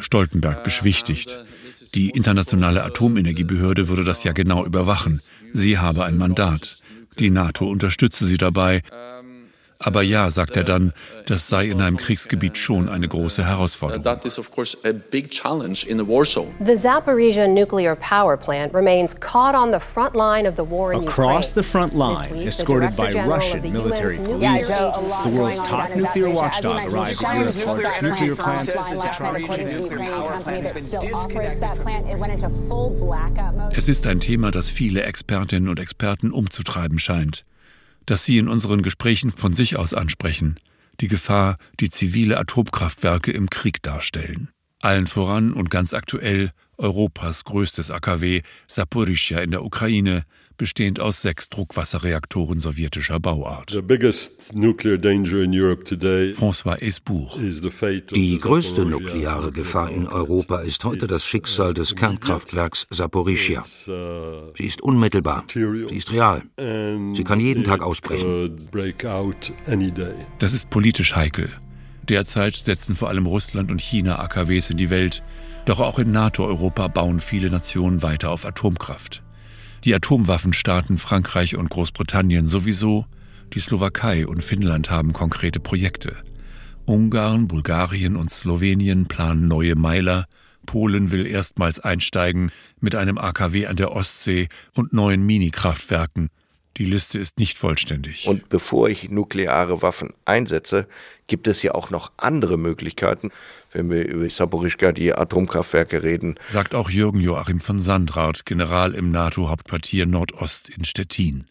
Speaker 10: Stoltenberg beschwichtigt. Die Internationale Atomenergiebehörde würde das ja genau überwachen. Sie habe ein Mandat. Die NATO unterstütze sie dabei. Aber ja, sagt er dann, das sei in einem Kriegsgebiet schon eine große Herausforderung.
Speaker 21: The Zaporizhia nuclear power plant remains caught on the front line of the war in
Speaker 22: Across the front line, escorted by Russian military police, the world's top nuclear watchdog arrived at Europe's nuclear plant.
Speaker 10: Es ist ein Thema, das viele Expertinnen und Experten umzutreiben scheint das Sie in unseren Gesprächen von sich aus ansprechen, die Gefahr, die zivile Atomkraftwerke im Krieg darstellen. Allen voran und ganz aktuell Europas größtes AKW Saporischja in der Ukraine, bestehend aus sechs Druckwasserreaktoren sowjetischer Bauart. François Esbourg.
Speaker 11: Die größte nukleare Gefahr in Europa ist heute das Schicksal des Kernkraftwerks Saporischia. Sie ist unmittelbar, sie ist real. Sie kann jeden Tag ausbrechen.
Speaker 10: Das ist politisch heikel. Derzeit setzen vor allem Russland und China AKWs in die Welt. Doch auch in NATO-Europa bauen viele Nationen weiter auf Atomkraft. Die Atomwaffenstaaten Frankreich und Großbritannien sowieso, die Slowakei und Finnland haben konkrete Projekte. Ungarn, Bulgarien und Slowenien planen neue Meiler, Polen will erstmals einsteigen mit einem AKW an der Ostsee und neuen Minikraftwerken, die Liste ist nicht vollständig.
Speaker 2: Und bevor ich nukleare Waffen einsetze, gibt es ja auch noch andere Möglichkeiten, wenn wir über Saporischka, die Atomkraftwerke reden.
Speaker 10: Sagt auch Jürgen Joachim von Sandrart, General im NATO-Hauptquartier Nordost in Stettin.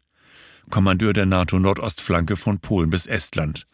Speaker 10: Kommandeur der NATO-Nordostflanke von Polen bis Estland.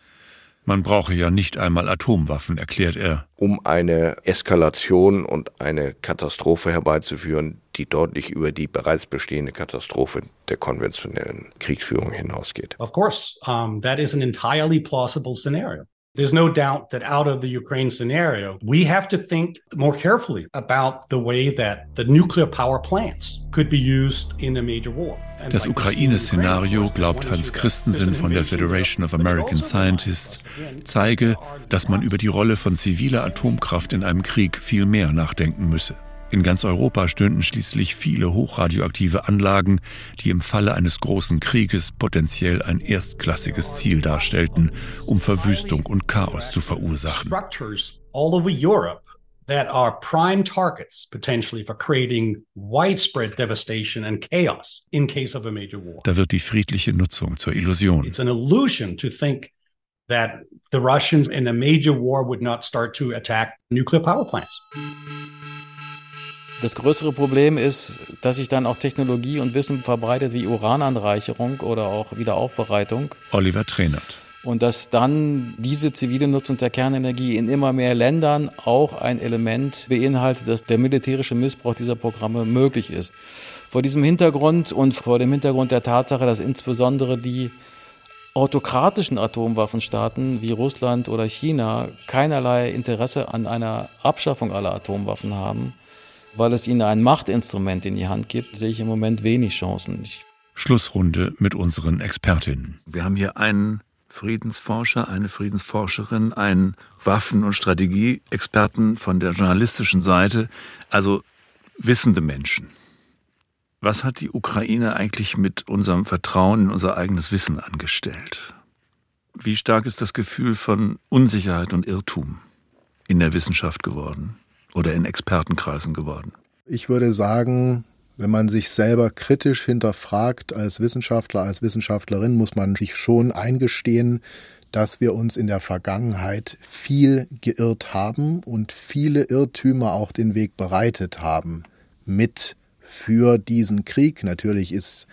Speaker 10: Man brauche ja nicht einmal Atomwaffen, erklärt er.
Speaker 2: Um eine Eskalation und eine Katastrophe herbeizuführen, die deutlich über die bereits bestehende Katastrophe der konventionellen Kriegsführung hinausgeht.
Speaker 23: Of course, um, that is an entirely plausible scenario.
Speaker 24: There's no doubt that out of the Ukraine scenario, we have to think more carefully about the way that the nuclear power plants could be used in a major war.
Speaker 10: Das Ukraine-Szenario, glaubt Hans Christensen von der Federation of American Scientists, zeige, dass man über die Rolle von ziviler Atomkraft in einem Krieg viel mehr nachdenken müsse. In ganz Europa stünden schließlich viele hochradioaktive Anlagen, die im Falle eines großen Krieges potenziell ein erstklassiges Ziel darstellten, um Verwüstung und Chaos zu verursachen.
Speaker 24: That are prime targets potentially for creating widespread devastation and chaos in case of a major war.
Speaker 10: Da wird die friedliche Nutzung zur Illusion.
Speaker 24: It's an illusion to think that the Russians in a major war would not start to attack nuclear power plants.
Speaker 6: Das größere Problem ist, dass sich dann auch Technologie und Wissen verbreitet wie Urananreicherung oder auch Wiederaufbereitung.
Speaker 10: Oliver Trainert.
Speaker 6: Und dass dann diese zivile Nutzung der Kernenergie in immer mehr Ländern auch ein Element beinhaltet, dass der militärische Missbrauch dieser Programme möglich ist. Vor diesem Hintergrund und vor dem Hintergrund der Tatsache, dass insbesondere die autokratischen Atomwaffenstaaten wie Russland oder China keinerlei Interesse an einer Abschaffung aller Atomwaffen haben, weil es ihnen ein Machtinstrument in die Hand gibt, sehe ich im Moment wenig Chancen. Ich
Speaker 10: Schlussrunde mit unseren Expertinnen. Wir haben hier einen Friedensforscher, eine Friedensforscherin, einen Waffen- und Strategieexperten von der journalistischen Seite, also wissende Menschen. Was hat die Ukraine eigentlich mit unserem Vertrauen in unser eigenes Wissen angestellt? Wie stark ist das Gefühl von Unsicherheit und Irrtum in der Wissenschaft geworden? Oder in Expertenkreisen geworden?
Speaker 1: Ich würde sagen, wenn man sich selber kritisch hinterfragt als Wissenschaftler, als Wissenschaftlerin, muss man sich schon eingestehen, dass wir uns in der Vergangenheit viel geirrt haben und viele Irrtümer auch den Weg bereitet haben mit für diesen Krieg. Natürlich ist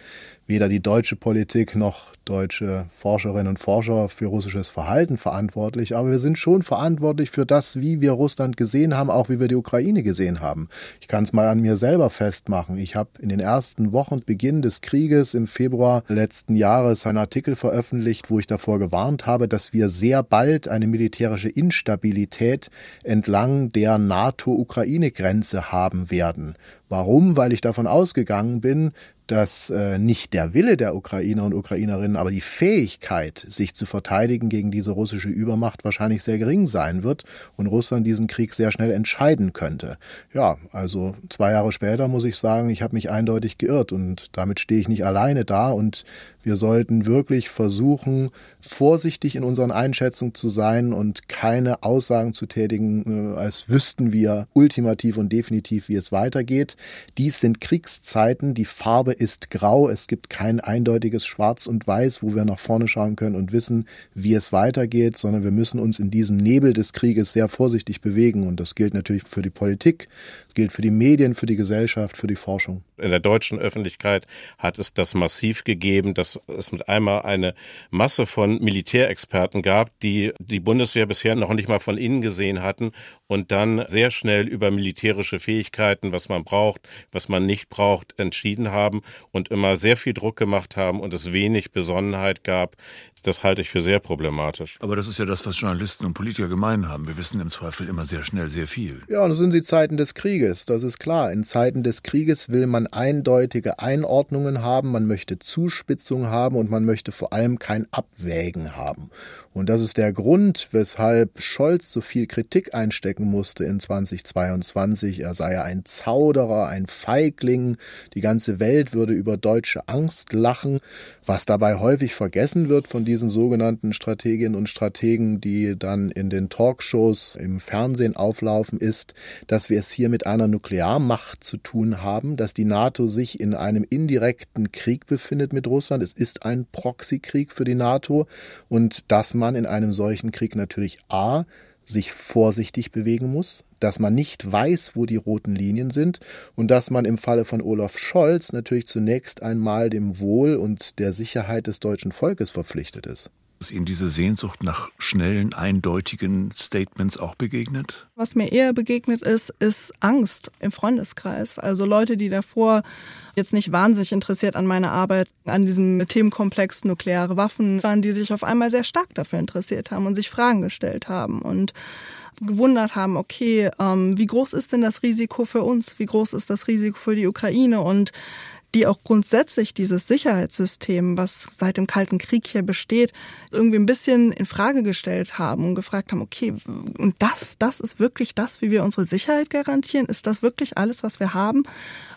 Speaker 1: weder die deutsche Politik noch deutsche Forscherinnen und Forscher für russisches Verhalten verantwortlich, aber wir sind schon verantwortlich für das, wie wir Russland gesehen haben, auch wie wir die Ukraine gesehen haben. Ich kann es mal an mir selber festmachen. Ich habe in den ersten Wochen Beginn des Krieges im Februar letzten Jahres einen Artikel veröffentlicht, wo ich davor gewarnt habe, dass wir sehr bald eine militärische Instabilität entlang der NATO-Ukraine-Grenze haben werden. Warum? Weil ich davon ausgegangen bin, dass äh, nicht der Wille der Ukrainer und Ukrainerinnen aber die Fähigkeit, sich zu verteidigen gegen diese russische Übermacht wahrscheinlich sehr gering sein wird und Russland diesen Krieg sehr schnell entscheiden könnte. Ja, also zwei Jahre später muss ich sagen, ich habe mich eindeutig geirrt und damit stehe ich nicht alleine da und wir sollten wirklich versuchen, vorsichtig in unseren Einschätzungen zu sein und keine Aussagen zu tätigen, äh, als wüssten wir ultimativ und definitiv, wie es weitergeht. Dies sind Kriegszeiten, die Farbe ist grau, es gibt kein eindeutiges Schwarz und Weiß, wo wir nach vorne schauen können und wissen, wie es weitergeht, sondern wir müssen uns in diesem Nebel des Krieges sehr vorsichtig bewegen und das gilt natürlich für die Politik, gilt für die Medien, für die Gesellschaft, für die Forschung.
Speaker 14: In der deutschen Öffentlichkeit hat es das massiv gegeben, dass es mit einmal eine Masse von Militärexperten gab, die die Bundeswehr bisher noch nicht mal von innen gesehen hatten und dann sehr schnell über militärische Fähigkeiten, was man braucht, was man nicht braucht, entschieden haben und immer sehr viel Druck gemacht haben und es wenig Besonnenheit gab. Das halte ich für sehr problematisch.
Speaker 10: Aber das ist ja das, was Journalisten und Politiker gemein haben. Wir wissen im Zweifel immer sehr schnell sehr viel.
Speaker 1: Ja, und das sind die Zeiten des Krieges. Das ist klar. In Zeiten des Krieges will man eindeutige Einordnungen haben, man möchte Zuspitzung haben und man möchte vor allem kein Abwägen haben. Und das ist der Grund, weshalb Scholz so viel Kritik einstecken musste in 2022. Er sei ja ein Zauderer, ein Feigling. Die ganze Welt würde über deutsche Angst lachen. Was dabei häufig vergessen wird von diesen sogenannten Strateginnen und Strategen, die dann in den Talkshows im Fernsehen auflaufen, ist, dass wir es hier mit einer Nuklearmacht zu tun haben, dass die NATO sich in einem indirekten Krieg befindet mit Russland. Es ist ein Proxykrieg für die NATO und dass man in einem solchen Krieg natürlich A sich vorsichtig bewegen muss, dass man nicht weiß, wo die roten Linien sind und dass man im Falle von Olaf Scholz natürlich zunächst einmal dem Wohl und der Sicherheit des deutschen Volkes verpflichtet ist.
Speaker 10: Ist Ihnen diese Sehnsucht nach schnellen, eindeutigen Statements auch begegnet?
Speaker 4: Was mir eher begegnet ist, ist Angst im Freundeskreis. Also Leute, die davor jetzt nicht wahnsinnig interessiert an meiner Arbeit, an diesem Themenkomplex nukleare Waffen waren, die sich auf einmal sehr stark dafür interessiert haben und sich Fragen gestellt haben und gewundert haben, okay, ähm, wie groß ist denn das Risiko für uns? Wie groß ist das Risiko für die Ukraine? Und die auch grundsätzlich dieses Sicherheitssystem, was seit dem Kalten Krieg hier besteht, irgendwie ein bisschen in Frage gestellt haben und gefragt haben, okay, und das, das ist wirklich das, wie wir unsere Sicherheit garantieren? Ist das wirklich alles, was wir haben?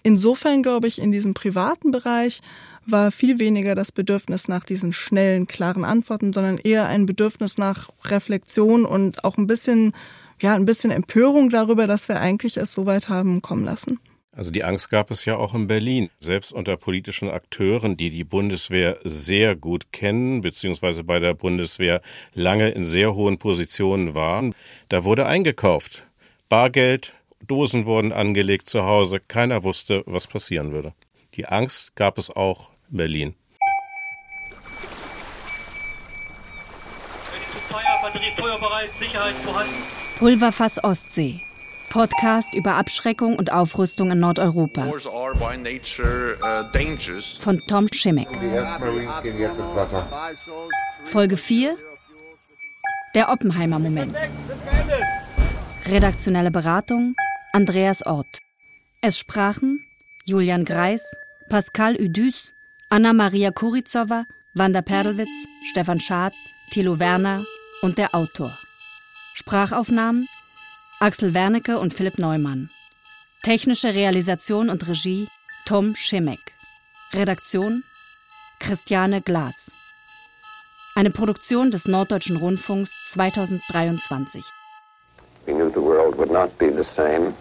Speaker 4: Insofern glaube ich, in diesem privaten Bereich war viel weniger das Bedürfnis nach diesen schnellen, klaren Antworten, sondern eher ein Bedürfnis nach Reflexion und auch ein bisschen, ja, ein bisschen Empörung darüber, dass wir eigentlich es so weit haben kommen lassen.
Speaker 14: Also die Angst gab es ja auch in Berlin. Selbst unter politischen Akteuren, die die Bundeswehr sehr gut kennen, beziehungsweise bei der Bundeswehr lange in sehr hohen Positionen waren, da wurde eingekauft. Bargeld, Dosen wurden angelegt zu Hause, keiner wusste, was passieren würde. Die Angst gab es auch in Berlin.
Speaker 7: Pulverfass Ostsee. Podcast über Abschreckung und Aufrüstung in Nordeuropa. Von Tom Schimmick. Folge 4. Der Oppenheimer-Moment. Redaktionelle Beratung Andreas Ort. Es sprachen Julian Greis, Pascal Udüs, Anna-Maria Kurizowa, Wanda Perlwitz, Stefan Schad, Thilo Werner und der Autor. Sprachaufnahmen Axel Wernicke und Philipp Neumann. Technische Realisation und Regie Tom Schimek. Redaktion Christiane Glas. Eine Produktion des Norddeutschen Rundfunks 2023. We knew the world would not be the same